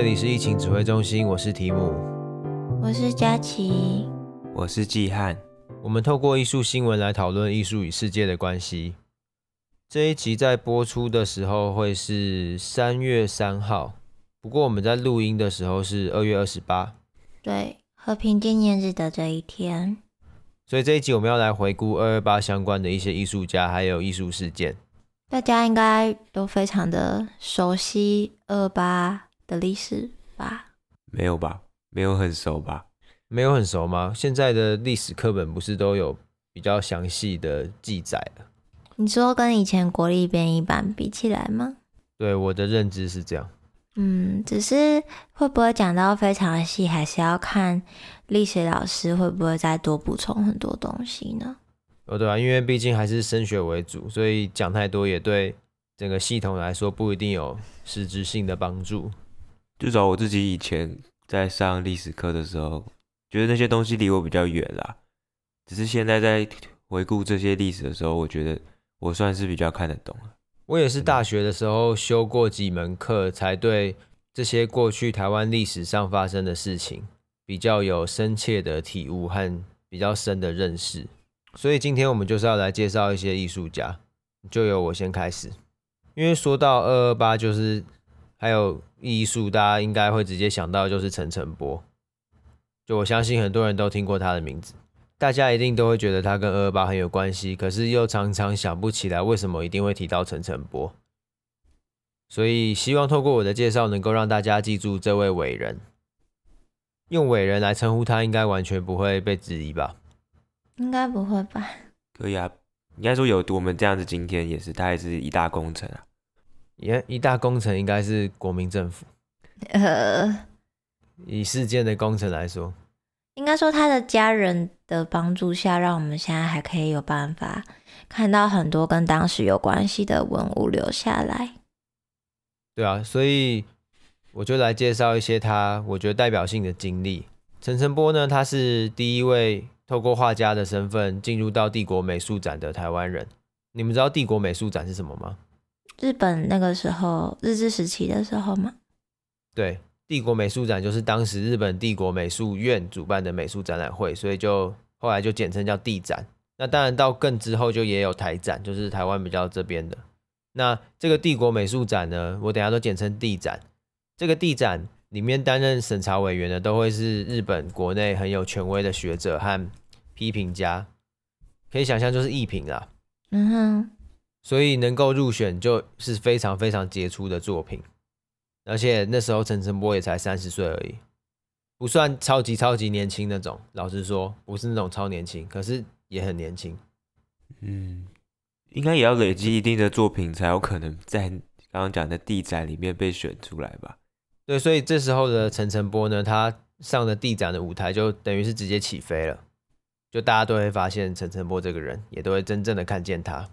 这里是疫情指挥中心，我是提姆，我是佳琪，我是季汉。我们透过艺术新闻来讨论艺术与世界的关系。这一集在播出的时候会是三月三号，不过我们在录音的时候是二月二十八，对，和平纪念日的这一天。所以这一集我们要来回顾二二八相关的一些艺术家还有艺术事件。大家应该都非常的熟悉二二八的历史吧？没有吧？没有很熟吧？没有很熟吗？现在的历史课本不是都有比较详细的记载了？你说跟以前国立编译版比起来吗？对，我的认知是这样。嗯，只是会不会讲到非常细，还是要看历史老师会不会再多补充很多东西呢？哦，对啊，因为毕竟还是升学为主，所以讲太多也对整个系统来说不一定有实质性的帮助。至少我自己以前在上历史课的时候，觉得那些东西离我比较远啦。只是现在在回顾这些历史的时候，我觉得。我算是比较看得懂了。我也是大学的时候修过几门课，才对这些过去台湾历史上发生的事情比较有深切的体悟和比较深的认识。所以今天我们就是要来介绍一些艺术家，就由我先开始。因为说到二二八，就是还有艺术，大家应该会直接想到就是陈澄波。就我相信很多人都听过他的名字。大家一定都会觉得他跟二二八很有关系，可是又常常想不起来为什么一定会提到陈澄波。所以希望透过我的介绍，能够让大家记住这位伟人。用伟人来称呼他，应该完全不会被质疑吧？应该不会吧？可以啊，应该说有我们这样子，今天也是，他也是一大功臣啊。也一大工程应该是国民政府。呃，以事件的工程来说。应该说，他的家人的帮助下，让我们现在还可以有办法看到很多跟当时有关系的文物留下来。对啊，所以我就来介绍一些他我觉得代表性的经历。陈澄波呢，他是第一位透过画家的身份进入到帝国美术展的台湾人。你们知道帝国美术展是什么吗？日本那个时候日治时期的时候吗？对。帝国美术展就是当时日本帝国美术院主办的美术展览会，所以就后来就简称叫帝展。那当然到更之后就也有台展，就是台湾比较这边的。那这个帝国美术展呢，我等下都简称帝展。这个帝展里面担任审查委员的都会是日本国内很有权威的学者和批评家，可以想象就是艺评啦。嗯哼，所以能够入选就是非常非常杰出的作品。而且那时候陈澄波也才三十岁而已，不算超级超级年轻那种。老实说，不是那种超年轻，可是也很年轻。嗯，应该也要累积一定的作品，才有可能在刚刚讲的地展里面被选出来吧？对，所以这时候的陈澄波呢，他上了地展的舞台就等于是直接起飞了，就大家都会发现陈澄波这个人，也都会真正的看见他。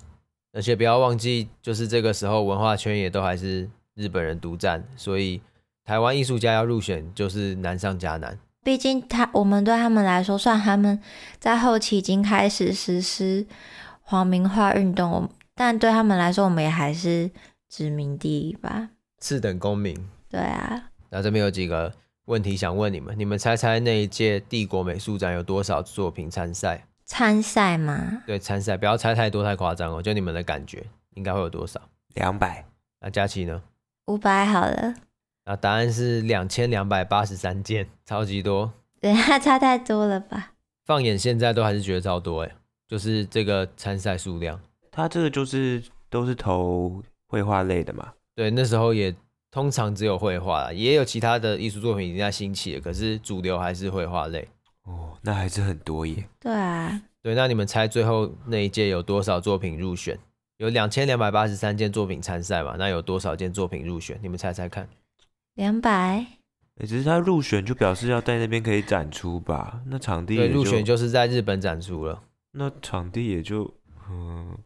而且不要忘记，就是这个时候文化圈也都还是。日本人独占，所以台湾艺术家要入选就是难上加难。毕竟他，我们对他们来说，算他们在后期已经开始实施皇民化运动，但对他们来说，我们也还是殖民地吧，次等公民。对啊。那这边有几个问题想问你们，你们猜猜那一届帝国美术展有多少作品参赛？参赛吗？对，参赛，不要猜太多太夸张哦，就你们的感觉应该会有多少？两百。那佳琪呢？五百好了，啊，答案是两千两百八十三件，超级多。对下差太多了吧？放眼现在都还是觉得超多哎，就是这个参赛数量。他这个就是都是投绘画类的嘛？对，那时候也通常只有绘画，也有其他的艺术作品已经在兴起了，可是主流还是绘画类。哦，那还是很多耶。对啊。对，那你们猜最后那一届有多少作品入选？有两千两百八十三件作品参赛嘛？那有多少件作品入选？你们猜猜看。两百。哎，只是他入选就表示要在那边可以展出吧？那场地对，入选就是在日本展出了。那场地也就嗯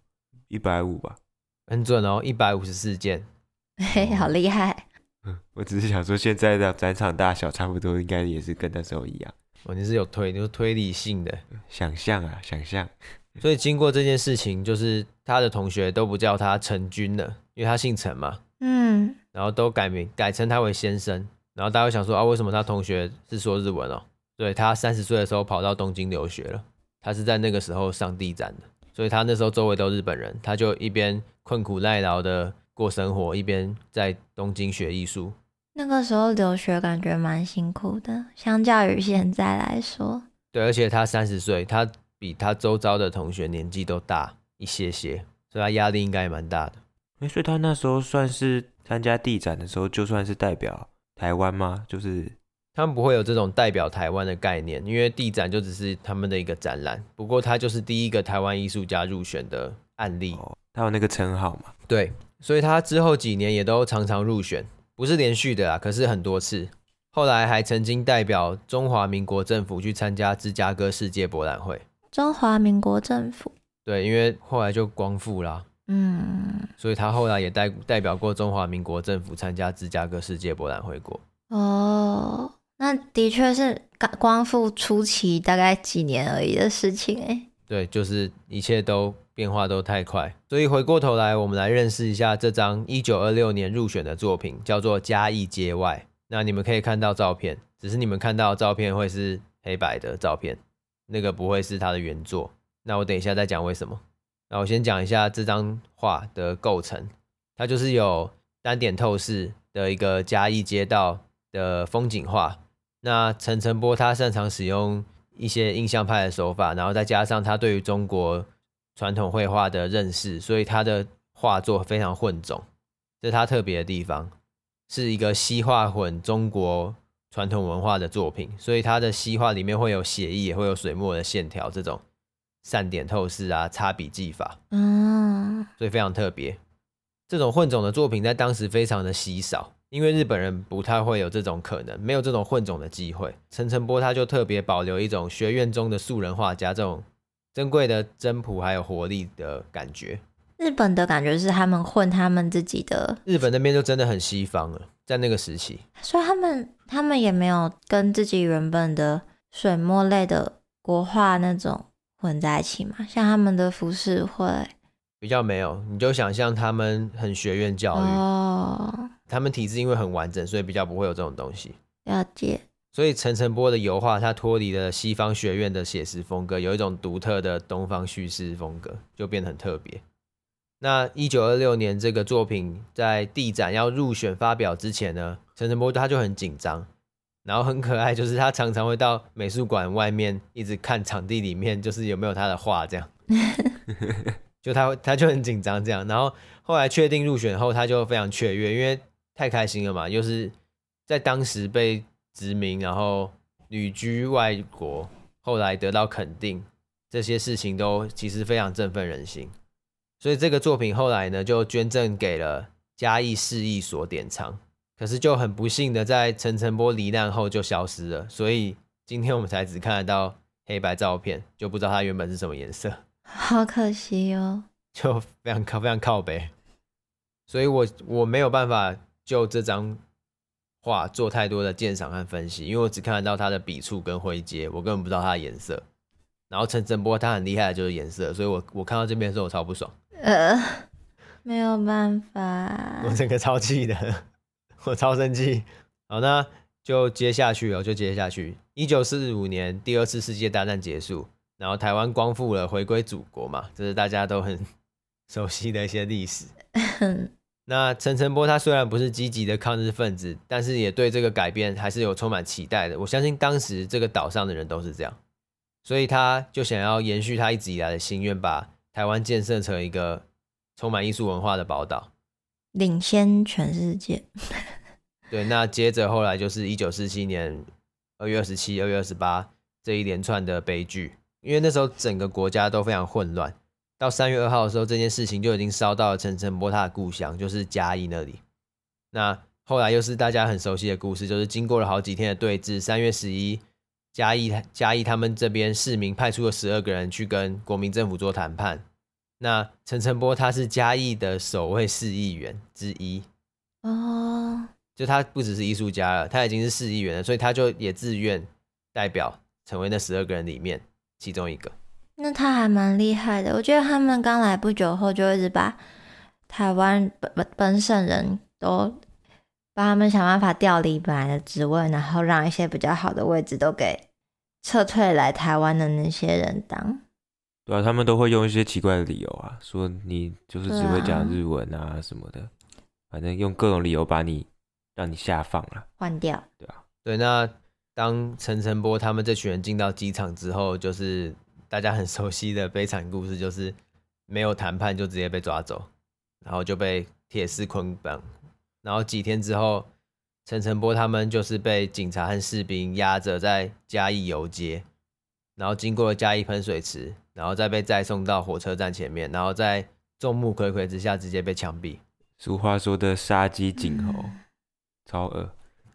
一百五吧。很准哦，一百五十四件。嘿，好厉害。嗯，我只是想说，现在的展场大小差不多，应该也是跟那时候一样。哦，你是有推，你是推理性的想象啊，想象。所以经过这件事情，就是他的同学都不叫他陈军了，因为他姓陈嘛。嗯。然后都改名改称他为先生，然后大家会想说啊，为什么他同学是说日文哦？对，他三十岁的时候跑到东京留学了，他是在那个时候上地展的，所以他那时候周围都日本人，他就一边困苦耐劳的过生活，一边在东京学艺术。那个时候留学感觉蛮辛苦的，相较于现在来说。对，而且他三十岁，他比他周遭的同学年纪都大一些些，所以他压力应该也蛮大的。哎，所以他那时候算是参加地展的时候，就算是代表台湾吗？就是他们不会有这种代表台湾的概念，因为地展就只是他们的一个展览。不过他就是第一个台湾艺术家入选的案例，哦，他有那个称号嘛？对，所以他之后几年也都常常入选。不是连续的啦，可是很多次。后来还曾经代表中华民国政府去参加芝加哥世界博览会。中华民国政府？对，因为后来就光复啦。嗯。所以他后来也代代表过中华民国政府参加芝加哥世界博览会过。哦，那的确是光光复初期大概几年而已的事情哎。对，就是一切都。变化都太快，所以回过头来，我们来认识一下这张一九二六年入选的作品，叫做《嘉义街外》。那你们可以看到照片，只是你们看到照片会是黑白的照片，那个不会是他的原作。那我等一下再讲为什么。那我先讲一下这张画的构成，它就是有单点透视的一个嘉义街道的风景画。那陈澄波他擅长使用一些印象派的手法，然后再加上他对于中国。传统绘画的认识，所以他的画作非常混种，这是他特别的地方，是一个西画混中国传统文化的作品，所以他的西画里面会有写意，也会有水墨的线条，这种散点透视啊，擦笔技法，嗯，所以非常特别。这种混种的作品在当时非常的稀少，因为日本人不太会有这种可能，没有这种混种的机会。陈澄波他就特别保留一种学院中的素人画家这种。珍贵的真朴还有活力的感觉。日本的感觉是他们混他们自己的。日本那边就真的很西方了，在那个时期，所以他们他们也没有跟自己原本的水墨类的国画那种混在一起嘛。像他们的浮世绘比较没有，你就想象他们很学院教育哦，他们体制因为很完整，所以比较不会有这种东西。了解。所以陈澄波的油画，它脱离了西方学院的写实风格，有一种独特的东方叙事风格，就变得很特别。那一九二六年这个作品在地展要入选发表之前呢，陈澄波他就很紧张，然后很可爱，就是他常常会到美术馆外面一直看场地里面，就是有没有他的画这样。就他他就很紧张这样，然后后来确定入选后，他就非常雀跃，因为太开心了嘛，又是在当时被。殖民，然后旅居外国，后来得到肯定，这些事情都其实非常振奋人心。所以这个作品后来呢，就捐赠给了嘉义市役所典藏。可是就很不幸的，在陈澄波罹难后就消失了。所以今天我们才只看得到黑白照片，就不知道它原本是什么颜色。好可惜哦，就非常靠非常靠北。所以我我没有办法就这张。画做太多的鉴赏和分析，因为我只看得到他的笔触跟灰阶，我根本不知道他的颜色。然后陈澄波他很厉害的就是颜色，所以我我看到这边的时候我超不爽，呃，没有办法，我整个超气的，我超生气。好，那就接下去哦，就接下去。一九四五年第二次世界大战结束，然后台湾光复了，回归祖国嘛，这是大家都很 熟悉的一些历史。那陈澄波他虽然不是积极的抗日分子，但是也对这个改变还是有充满期待的。我相信当时这个岛上的人都是这样，所以他就想要延续他一直以来的心愿，把台湾建设成一个充满艺术文化的宝岛，领先全世界。对，那接着后来就是一九四七年二月二十七、二月二十八这一连串的悲剧，因为那时候整个国家都非常混乱。到三月二号的时候，这件事情就已经烧到了陈澄波他的故乡，就是嘉义那里。那后来又是大家很熟悉的故事，就是经过了好几天的对峙，三月十一，嘉义嘉义他们这边市民派出了十二个人去跟国民政府做谈判。那陈澄波他是嘉义的首位市议员之一哦，就他不只是艺术家了，他已经是市议员了，所以他就也自愿代表成为那十二个人里面其中一个。那他还蛮厉害的，我觉得他们刚来不久后就一直把台湾本本本省人都帮他们想办法调离本来的职位，然后让一些比较好的位置都给撤退来台湾的那些人当。对啊，他们都会用一些奇怪的理由啊，说你就是只会讲日文啊什么的，啊、反正用各种理由把你让你下放了，换掉。对啊，对。那当陈晨波他们这群人进到机场之后，就是大家很熟悉的悲惨故事，就是没有谈判就直接被抓走，然后就被铁丝捆绑。然后几天之后，陈诚波他们就是被警察和士兵压着在嘉义游街，然后经过了嘉义喷水池，然后再被再送到火车站前面，然后在众目睽睽之下直接被枪毙。俗话说的杀鸡儆猴，嗯、超恶。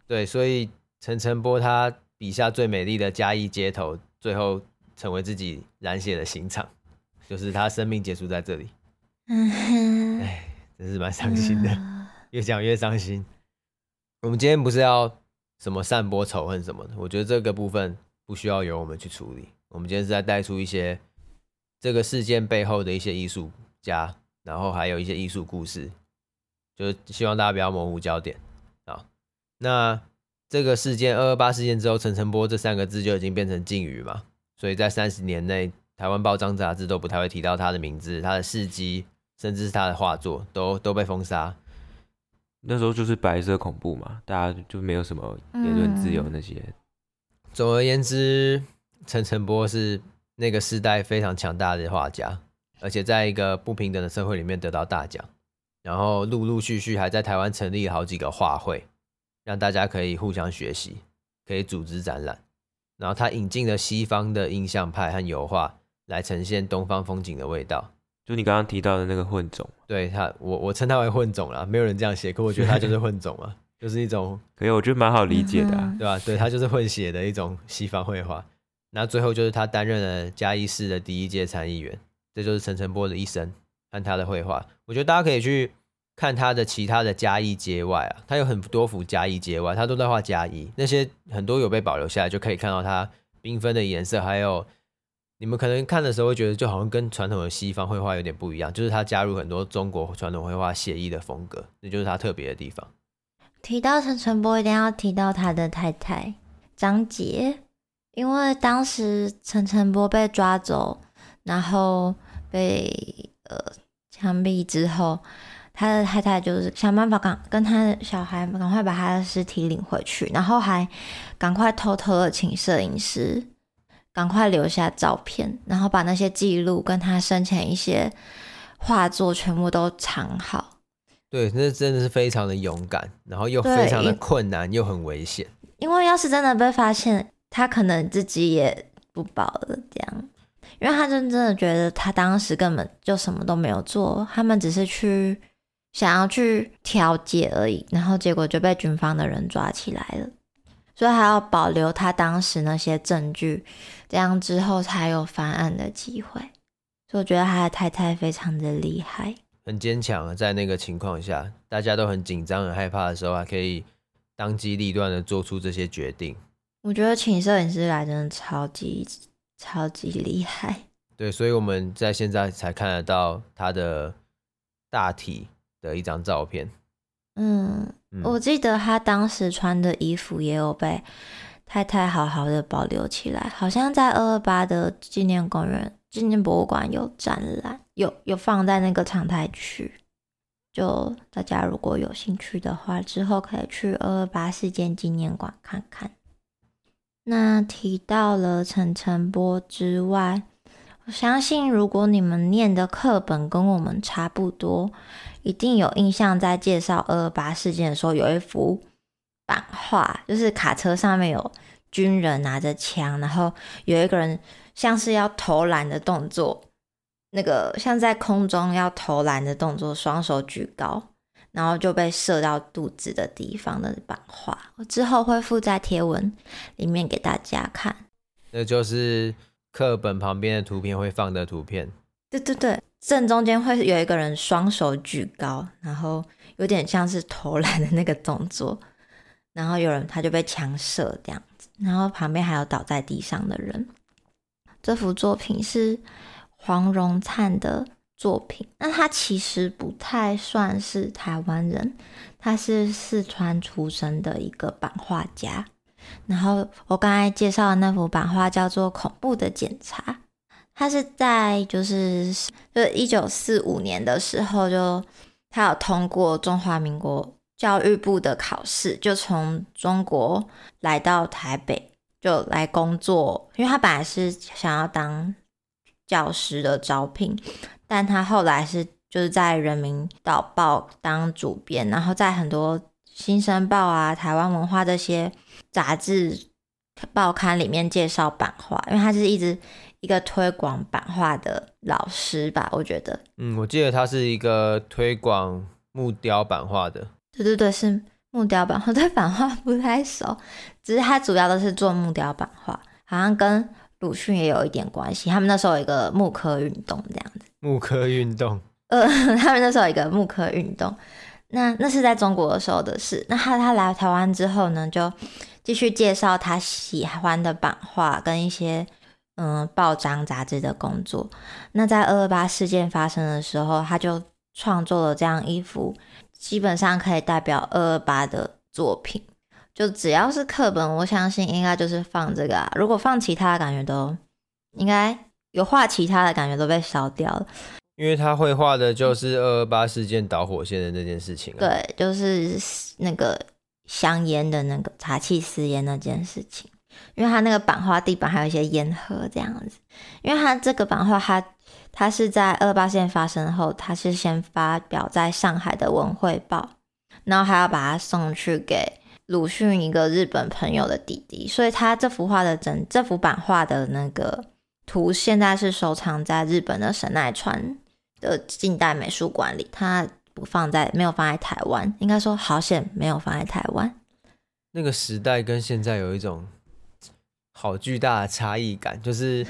对，所以陈诚波他笔下最美丽的嘉义街头，最后成为自己染血的刑场，就是他生命结束在这里。嗯，哎，真是蛮伤心的。嗯越讲越伤心。我们今天不是要什么散播仇恨什么的，我觉得这个部分不需要由我们去处理。我们今天是在带出一些这个事件背后的一些艺术家，然后还有一些艺术故事，就是希望大家不要模糊焦点啊。那这个事件二二八事件之后，陈诚波这三个字就已经变成禁语嘛，所以在三十年内，台湾报章杂志都不太会提到他的名字、他的事迹，甚至是他的画作，都都被封杀。那时候就是白色恐怖嘛，大家就没有什么言论自由那些。嗯。总而言之，陈澄波是那个时代非常强大的画家，而且在一个不平等的社会里面得到大奖，然后陆陆续续还在台湾成立了好几个画会，让大家可以互相学习，可以组织展览。然后他引进了西方的印象派和油画来呈现东方风景的味道。就你刚刚提到的那个混种，对他，我我称他为混种啦，没有人这样写，可我觉得他就是混种啊，就是一种，可以，我觉得蛮好理解的，啊，对吧？对他就是混血的一种西方绘画。那最后就是他担任了嘉义市的第一届参议员，这就是陈澄波的一生和他的绘画。我觉得大家可以去看他的其他的加一街外啊，他有很多幅加一街外，他都在画加一，那些很多有被保留下来，就可以看到他缤纷的颜色，还有。你们可能看的时候会觉得，就好像跟传统的西方绘画有点不一样，就是他加入很多中国传统绘画写意的风格，这就是他特别的地方。提到陈澄波，一定要提到他的太太张杰，因为当时陈澄波被抓走，然后被呃枪毙之后，他的太太就是想办法赶跟他的小孩赶快把他的尸体领回去，然后还赶快偷偷的请摄影师。赶快留下照片，然后把那些记录跟他生前一些画作全部都藏好。对，那真的是非常的勇敢，然后又非常的困难，又很危险。因为要是真的被发现，他可能自己也不保了。这样，因为他真真的觉得他当时根本就什么都没有做，他们只是去想要去调解而已，然后结果就被军方的人抓起来了。所以还要保留他当时那些证据，这样之后才有翻案的机会。所以我觉得他的太太非常的厉害，很坚强。在那个情况下，大家都很紧张、很害怕的时候，还可以当机立断的做出这些决定。我觉得请摄影师来真的超级超级厉害。对，所以我们在现在才看得到他的大体的一张照片。嗯，我记得他当时穿的衣服也有被太太好好的保留起来，好像在二二八的纪念公园、纪念博物馆有展览，有有放在那个常态区。就大家如果有兴趣的话，之后可以去二二八事件纪念馆看看。那提到了陈澄波之外，我相信如果你们念的课本跟我们差不多。一定有印象，在介绍二二八事件的时候，有一幅版画，就是卡车上面有军人拿着枪，然后有一个人像是要投篮的动作，那个像在空中要投篮的动作，双手举高，然后就被射到肚子的地方的版画。我之后会附在贴文里面给大家看。那就是课本旁边的图片会放的图片。对对对。正中间会有一个人双手举高，然后有点像是投篮的那个动作，然后有人他就被枪射这样子，然后旁边还有倒在地上的人。这幅作品是黄荣灿的作品。那他其实不太算是台湾人，他是四川出生的一个版画家。然后我刚才介绍的那幅版画叫做《恐怖的检查》，他是在就是就一九四五年的时候就他有通过中华民国教育部的考试，就从中国来到台北就来工作，因为他本来是想要当教师的招聘，但他后来是就是在《人民导报》当主编，然后在很多《新生报》啊、台湾文化这些杂志报刊里面介绍版画，因为他是一直一个推广版画的老师吧，我觉得。嗯，我记得他是一个推广木雕版画的。对对对，是木雕版画，对版画不太熟，只是他主要都是做木雕版画，好像跟。鲁迅也有一点关系，他们那时候有一个木刻运动这样子。木刻运动，呃，他们那时候有一个木刻运动，那那是在中国的时候的事。那他他来台湾之后呢，就继续介绍他喜欢的版画跟一些嗯、呃、报章杂志的工作。那在二二八事件发生的时候，他就创作了这样一幅基本上可以代表二二八的作品。就只要是课本，我相信应该就是放这个啊。如果放其他的，感觉都应该有画其他的感觉都被烧掉了。因为他会画的就是二二八事件导火线的那件事情啊。对，就是那个香烟的那个茶气私烟那件事情。因为他那个版画地板还有一些烟盒这样子。因为他这个版画，他他是在二八事件发生后，他是先发表在上海的《文汇报》，然后还要把它送去给。鲁迅一个日本朋友的弟弟，所以他这幅画的整这幅版画的那个图，现在是收藏在日本的神奈川的近代美术馆里。他不放在，没有放在台湾，应该说好险没有放在台湾。那个时代跟现在有一种好巨大的差异感，就是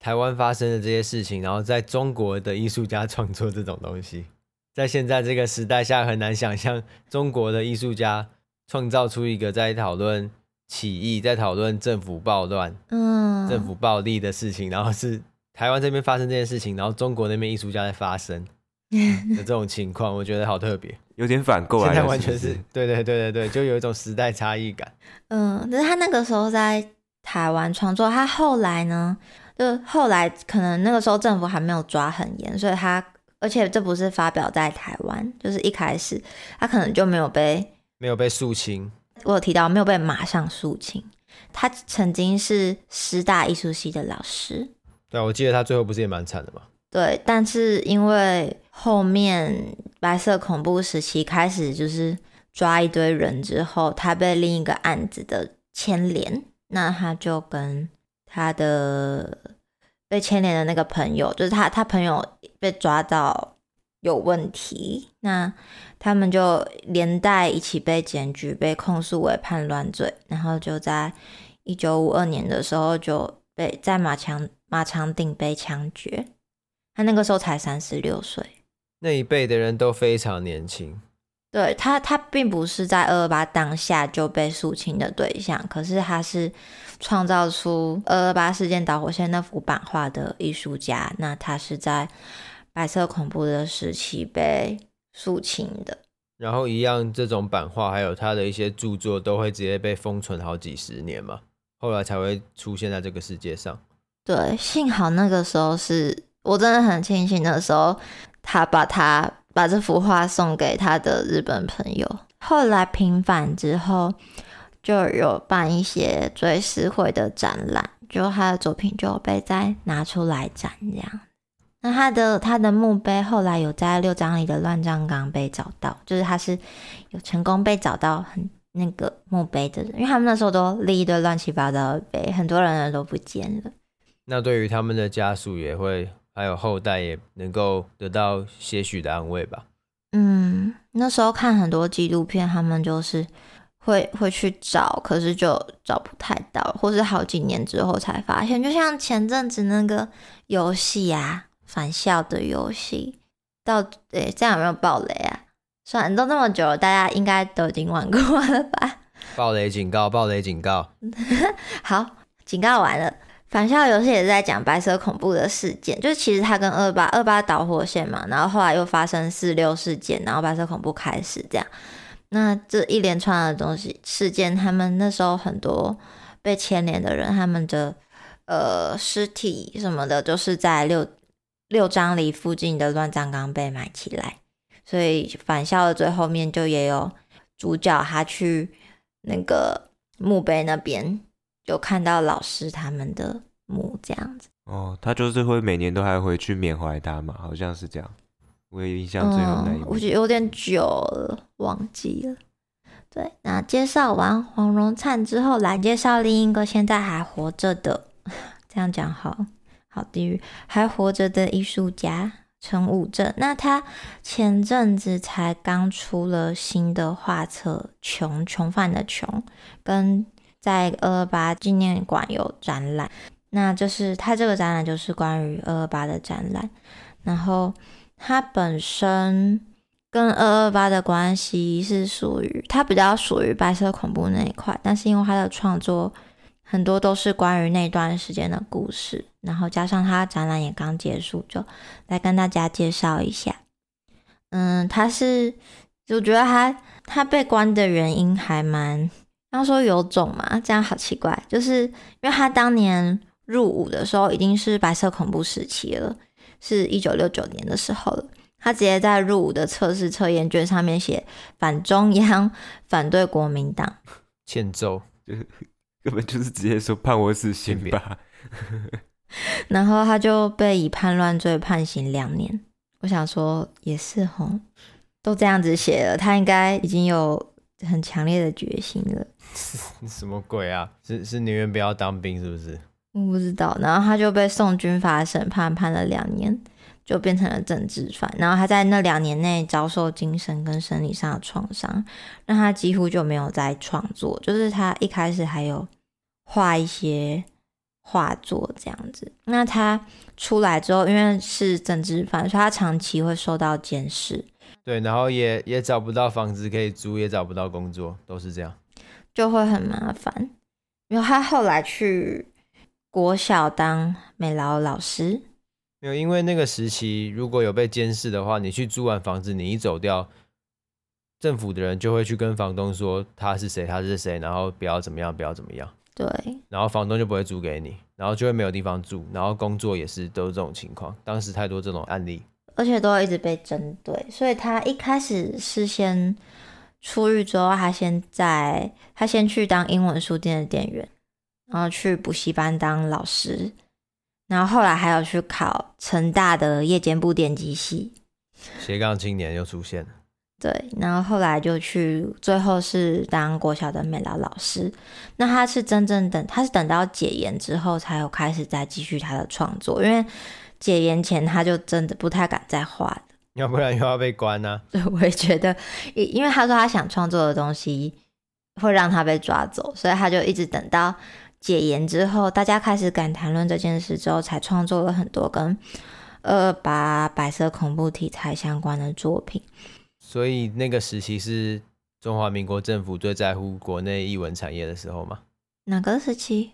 台湾发生的这些事情，然后在中国的艺术家创作这种东西，在现在这个时代下很难想象中国的艺术家。创造出一个在讨论起义、在讨论政府暴乱、嗯，政府暴力的事情，然后是台湾这边发生这件事情，然后中国那边艺术家在发生 的这种情况，我觉得好特别，有点反过来，现在完全是，对对对对对，就有一种时代差异感。嗯，但是他那个时候在台湾创作，他后来呢，就后来可能那个时候政府还没有抓很严，所以他而且这不是发表在台湾，就是一开始他可能就没有被。没有被肃清，我有提到没有被马上肃清。他曾经是师大艺术系的老师，对，我记得他最后不是也蛮惨的吗？对，但是因为后面白色恐怖时期开始就是抓一堆人之后，他被另一个案子的牵连，那他就跟他的被牵连的那个朋友，就是他他朋友被抓到有问题，那。他们就连带一起被检举，被控诉为叛乱罪，然后就在一九五二年的时候就被在马强马场町被枪决。他那个时候才三十六岁，那一辈的人都非常年轻。对他，他并不是在二二八当下就被肃清的对象，可是他是创造出二二八事件导火线那幅版画的艺术家。那他是在白色恐怖的时期被。肃清的，然后一样，这种版画还有他的一些著作都会直接被封存好几十年嘛，后来才会出现在这个世界上。对，幸好那个时候是我真的很庆幸，那个时候他把他把这幅画送给他的日本朋友。后来平反之后，就有办一些追思会的展览，就他的作品就被再拿出来展这样。那他的他的墓碑后来有在六张里的乱葬岗被找到，就是他是有成功被找到很那个墓碑的人，因为他们那时候都立一堆乱七八糟的碑，很多人都不见了。那对于他们的家属也会还有后代也能够得到些许的安慰吧？嗯，那时候看很多纪录片，他们就是会会去找，可是就找不太到，或是好几年之后才发现，就像前阵子那个游戏啊。返校的游戏，到诶，这样有没有暴雷啊？算了，都那么久了，大家应该都已经玩过了吧？暴雷警告！暴雷警告！好，警告完了。返校游戏也是在讲白色恐怖的事件，就是其实他跟二八二八导火线嘛，然后后来又发生四六事件，然后白色恐怖开始这样。那这一连串的东西事件，他们那时候很多被牵连的人，他们的呃尸体什么的，就是在六六张犁附近的乱葬岗被埋起来。所以返校的最后面就也有主角他去那个墓碑那边。就看到老师他们的墓这样子哦，他就是会每年都还回去缅怀他嘛，好像是这样。我也印象最后那一、嗯，我觉得有点久了，忘记了。对，那介绍完黄荣灿之后，来介绍另一个现在还活着的，这样讲好好地狱还活着的艺术家陈武正。那他前阵子才刚出了新的画册，穷穷犯的穷跟。在二二八纪念馆有展览，那就是他这个展览就是关于二二八的展览。然后他本身跟二二八的关系是属于他比较属于白色恐怖那一块，但是因为他的创作很多都是关于那段时间的故事，然后加上他展览也刚结束，就来跟大家介绍一下。嗯，他是就觉得他他被关的原因还蛮。刚说有种嘛，这样好奇怪，就是因为他当年入伍的时候已经是白色恐怖时期了，是一九六九年的时候了。他直接在入伍的测试测验卷上面写反中央、反对国民党，欠揍，就是 根本就是直接说判我死刑吧。然后他就被以叛乱罪判刑两年。我想说也是吼，都这样子写了，他应该已经有很强烈的决心了。什么鬼啊？是是宁愿不要当兵是不是？我不知道。然后他就被送军法审判，判了两年，就变成了政治犯。然后他在那两年内遭受精神跟生理上的创伤，让他几乎就没有再创作。就是他一开始还有画一些画作这样子。那他出来之后，因为是政治犯，所以他长期会受到监视。对，然后也也找不到房子可以租，也找不到工作，都是这样。就会很麻烦，因为他后来去国小当美劳老师。没有，因为那个时期如果有被监视的话，你去租完房子，你一走掉，政府的人就会去跟房东说他是谁，他是谁，然后不要怎么样，不要怎么样。对。然后房东就不会租给你，然后就会没有地方住，然后工作也是都是这种情况。当时太多这种案例，而且都会一直被针对，所以他一开始是先。出狱之后，他先在他先去当英文书店的店员，然后去补习班当老师，然后后来还有去考成大的夜间部电机系。斜杠青年又出现了。对，然后后来就去，最后是当国小的美劳老师。那他是真正等，他是等到解严之后，才有开始再继续他的创作，因为解严前他就真的不太敢再画了。要不然又要被关呢、啊？对，我也觉得，因为他说他想创作的东西会让他被抓走，所以他就一直等到解严之后，大家开始敢谈论这件事之后，才创作了很多跟二二八白色恐怖题材相关的作品。所以那个时期是中华民国政府最在乎国内艺文产业的时候吗？哪个时期？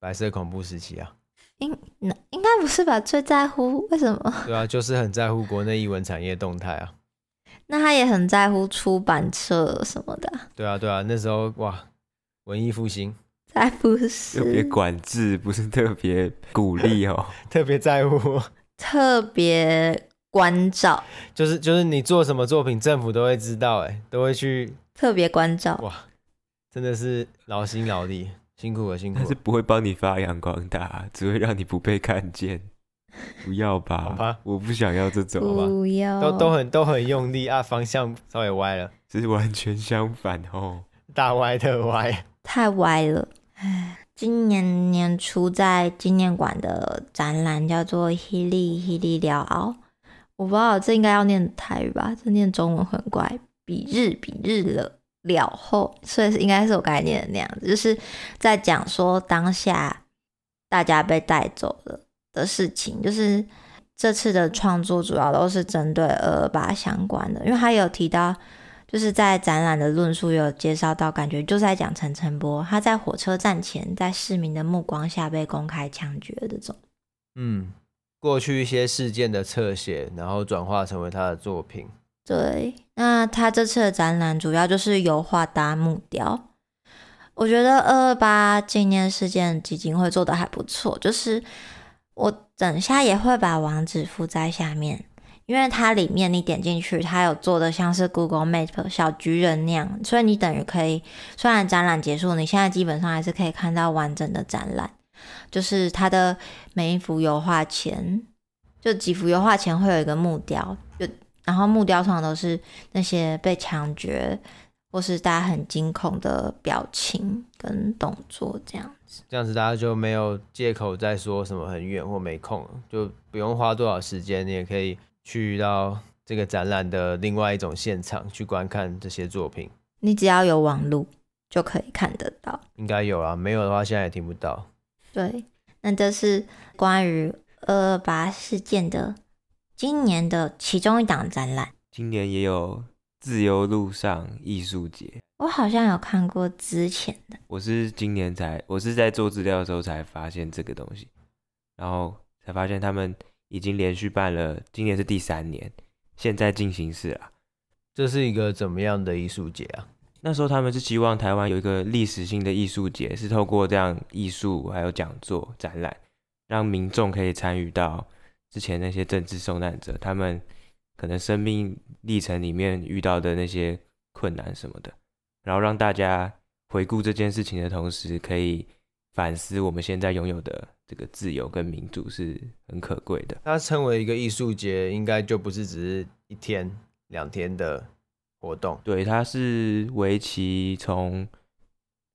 白色恐怖时期啊。应那应该不是吧？最在乎为什么？对啊，就是很在乎国内译文产业动态啊。那他也很在乎出版社什么的。对啊，对啊，那时候哇，文艺复兴。才不是。特别管制，不是特别鼓励哦。特别在乎。特别关照。就是就是你做什么作品，政府都会知道，哎，都会去。特别关照。哇，真的是劳心劳力。辛苦了，辛苦了。但是不会帮你发扬光大，只会让你不被看见。不要吧，吧我不想要这种。不要，都都很都很用力啊，方向稍微歪了，这是完全相反哦，大歪特歪，太歪了。唉，今年年初在纪念馆的展览叫做 “Hili Hili 了后”，我不知道这应该要念台语吧，这念中文很怪，比日比日了。了后，所以是应该是有概念的那样子，就是在讲说当下大家被带走了的事情。就是这次的创作主要都是针对二二八相关的，因为他有提到，就是在展览的论述有介绍到，感觉就是在讲陈澄波他在火车站前，在市民的目光下被公开枪决的这种。嗯，过去一些事件的侧写，然后转化成为他的作品。对，那他这次的展览主要就是油画搭木雕。我觉得二二八纪念事件基金会做的还不错，就是我等下也会把网址附在下面。因为它里面你点进去，它有做的像是 Google Map 小橘人那样，所以你等于可以，虽然展览结束，你现在基本上还是可以看到完整的展览。就是它的每一幅油画前，就几幅油画前会有一个木雕，就然后木雕上都是那些被枪决或是大家很惊恐的表情跟动作这样子。这样子大家就没有借口再说什么很远或没空，就不用花多少时间，你也可以。去到这个展览的另外一种现场去观看这些作品，你只要有网路就可以看得到。应该有啊，没有的话现在也听不到。对，那这是关于二二八事件的今年的其中一档展览。今年也有自由路上艺术节，我好像有看过之前的。我是今年才，我是在做资料的时候才发现这个东西，然后才发现他们。已经连续办了，今年是第三年，现在进行式啊。这是一个怎么样的艺术节啊？那时候他们是希望台湾有一个历史性的艺术节，是透过这样艺术还有讲座展览，让民众可以参与到之前那些政治受难者他们可能生命历程里面遇到的那些困难什么的，然后让大家回顾这件事情的同时，可以反思我们现在拥有的。这个自由跟民主是很可贵的。它称为一个艺术节，应该就不是只是一天两天的活动。对，它是为期从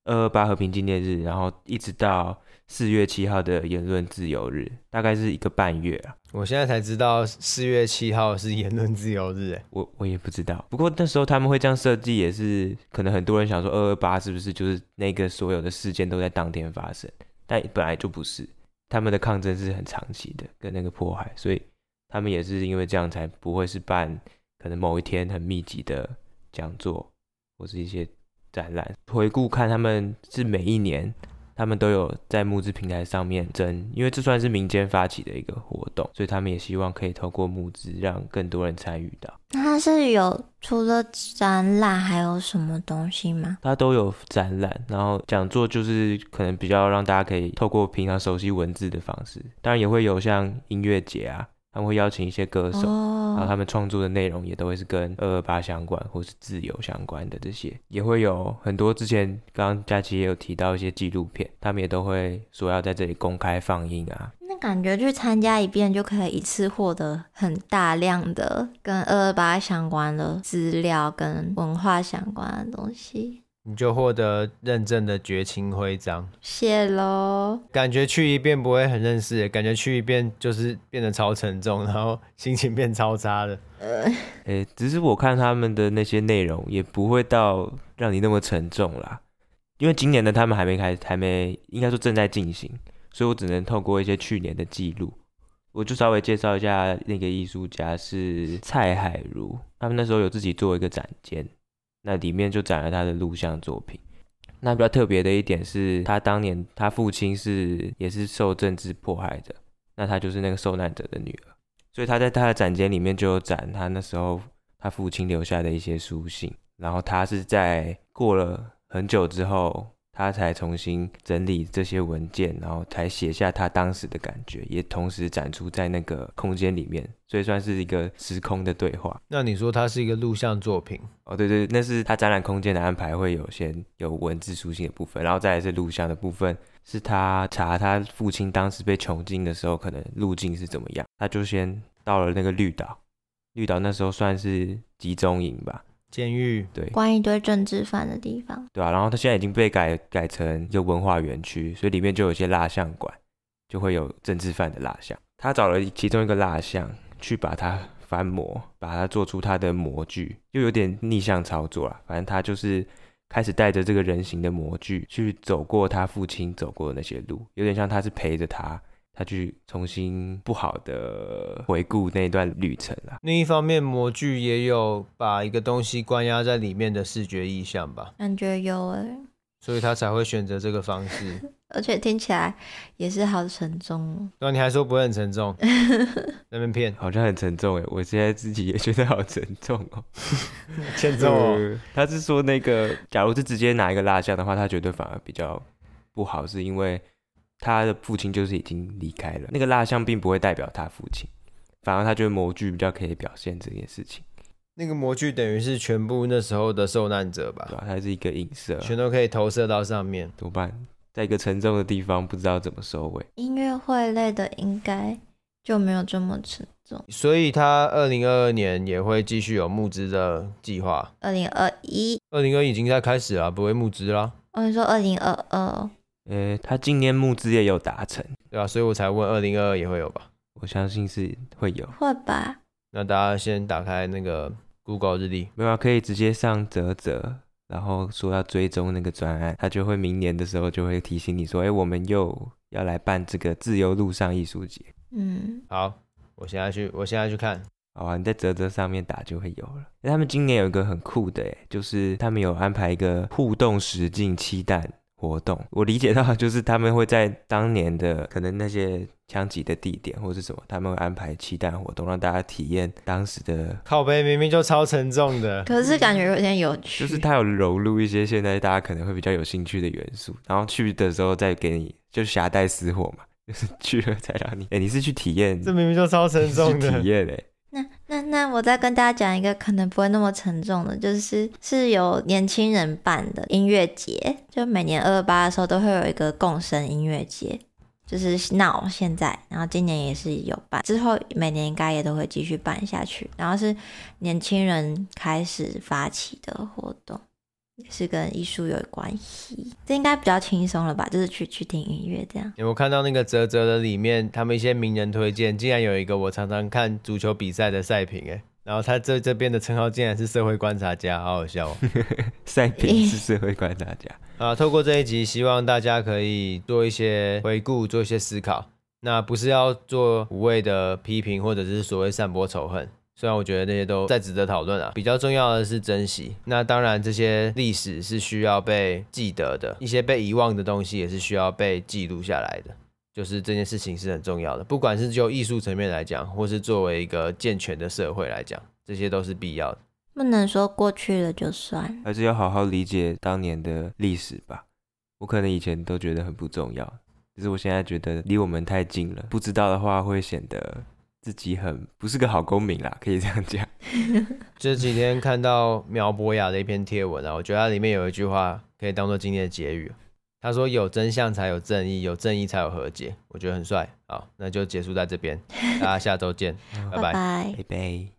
二二八和平纪念日，然后一直到四月七号的言论自由日，大概是一个半月啊。我现在才知道四月七号是言论自由日，我我也不知道。不过那时候他们会这样设计，也是可能很多人想说二二八是不是就是那个所有的事件都在当天发生？但本来就不是。他们的抗争是很长期的，跟那个迫害，所以他们也是因为这样才不会是办可能某一天很密集的讲座或是一些展览。回顾看，他们是每一年。他们都有在募资平台上面征，因为这算是民间发起的一个活动，所以他们也希望可以透过募资让更多人参与到。那它是有除了展览还有什么东西吗？它都有展览，然后讲座就是可能比较让大家可以透过平常熟悉文字的方式，当然也会有像音乐节啊。他们会邀请一些歌手，oh. 然后他们创作的内容也都会是跟二二八相关或是自由相关的这些，也会有很多之前刚刚佳琪也有提到一些纪录片，他们也都会说要在这里公开放映啊。那感觉去参加一遍就可以一次获得很大量的跟二二八相关的资料跟文化相关的东西。你就获得认证的绝情徽章，谢喽。感觉去一遍不会很认识，感觉去一遍就是变得超沉重，然后心情变超差的。呃，欸，只是我看他们的那些内容也不会到让你那么沉重啦，因为今年的他们还没开，还没应该说正在进行，所以我只能透过一些去年的记录，我就稍微介绍一下那个艺术家是蔡海如，他们那时候有自己做一个展间。那里面就展了他的录像作品。那比较特别的一点是他当年他父亲是也是受政治迫害的，那他就是那个受难者的女儿，所以他在他的展间里面就有展他那时候他父亲留下的一些书信，然后他是在过了很久之后。他才重新整理这些文件，然后才写下他当时的感觉，也同时展出在那个空间里面，所以算是一个时空的对话。那你说它是一个录像作品？哦，对对，那是他展览空间的安排，会有先有文字书信的部分，然后再来是录像的部分，是他查他父亲当时被囚禁的时候，可能路径是怎么样，他就先到了那个绿岛，绿岛那时候算是集中营吧。监狱，对，关一堆政治犯的地方，对啊，然后他现在已经被改改成一个文化园区，所以里面就有一些蜡像馆，就会有政治犯的蜡像。他找了其中一个蜡像去把它翻模，把它做出他的模具，又有点逆向操作啊。反正他就是开始带着这个人形的模具去走过他父亲走过的那些路，有点像他是陪着他，他去重新不好的回顾那段旅程啦。另一方面，模具也有把一个东西关押在里面的视觉意象吧？感觉有哎、欸，所以他才会选择这个方式。而且听起来也是好沉重哦。那你还说不会很沉重？那边骗，好像很沉重哎，我现在自己也觉得好沉重哦。欠揍哦。他是说那个，假如是直接拿一个蜡像的话，他觉得反而比较不好，是因为。他的父亲就是已经离开了，那个蜡像并不会代表他父亲，反而他觉得模具比较可以表现这件事情。那个模具等于是全部那时候的受难者吧？对啊，它是一个影射，全都可以投射到上面。怎么办？在一个沉重的地方，不知道怎么收尾。音乐会类的应该就没有这么沉重，所以他二零二二年也会继续有募资的计划。二零二一，二零二一已经在开始了，不会募资啦。我跟你说二零二二。呃、欸，他今年募资也有达成，对啊，所以我才问二零二二也会有吧？我相信是会有，会吧？那大家先打开那个 Google 日历，没有啊，可以直接上泽泽，然后说要追踪那个专案，他就会明年的时候就会提醒你说，哎、欸，我们又要来办这个自由路上艺术节。嗯，好，我现在去，我现在去看，好啊，你在泽泽上面打就会有了。欸、他们今年有一个很酷的，哎，就是他们有安排一个互动实境漆弹。活动，我理解到就是他们会在当年的可能那些枪击的地点或是什么，他们会安排气弹活动，让大家体验当时的。靠背明明就超沉重的，可是感觉有点有趣。就是他有融入一些现在大家可能会比较有兴趣的元素，然后去的时候再给你，就是夹带私货嘛，就是去了才让你。哎、欸，你是去体验？这明明就超沉重的体验嘞。那那那我再跟大家讲一个可能不会那么沉重的，就是是由年轻人办的音乐节，就每年二二八的时候都会有一个共生音乐节，就是闹现在，然后今年也是有办，之后每年应该也都会继续办下去，然后是年轻人开始发起的活动。也是跟艺术有关系，这应该比较轻松了吧？就是去去听音乐这样。有没有看到那个泽泽的里面，他们一些名人推荐，竟然有一个我常常看足球比赛的赛评，哎，然后他这这边的称号竟然是社会观察家，好好笑哦。赛评是社会观察家 啊。透过这一集，希望大家可以做一些回顾，做一些思考。那不是要做无谓的批评，或者是所谓散播仇恨。虽然我觉得那些都再值得讨论啊，比较重要的是珍惜。那当然，这些历史是需要被记得的，一些被遗忘的东西也是需要被记录下来的。就是这件事情是很重要的，不管是就艺术层面来讲，或是作为一个健全的社会来讲，这些都是必要的。不能说过去了就算，还是要好好理解当年的历史吧。我可能以前都觉得很不重要，只是我现在觉得离我们太近了，不知道的话会显得。自己很不是个好公民啦，可以这样讲。这几天看到苗博雅的一篇贴文啊，我觉得它里面有一句话可以当做今天的结语。他说：“有真相才有正义，有正义才有和解。”我觉得很帅。好，那就结束在这边，大家下周见，拜拜，拜拜。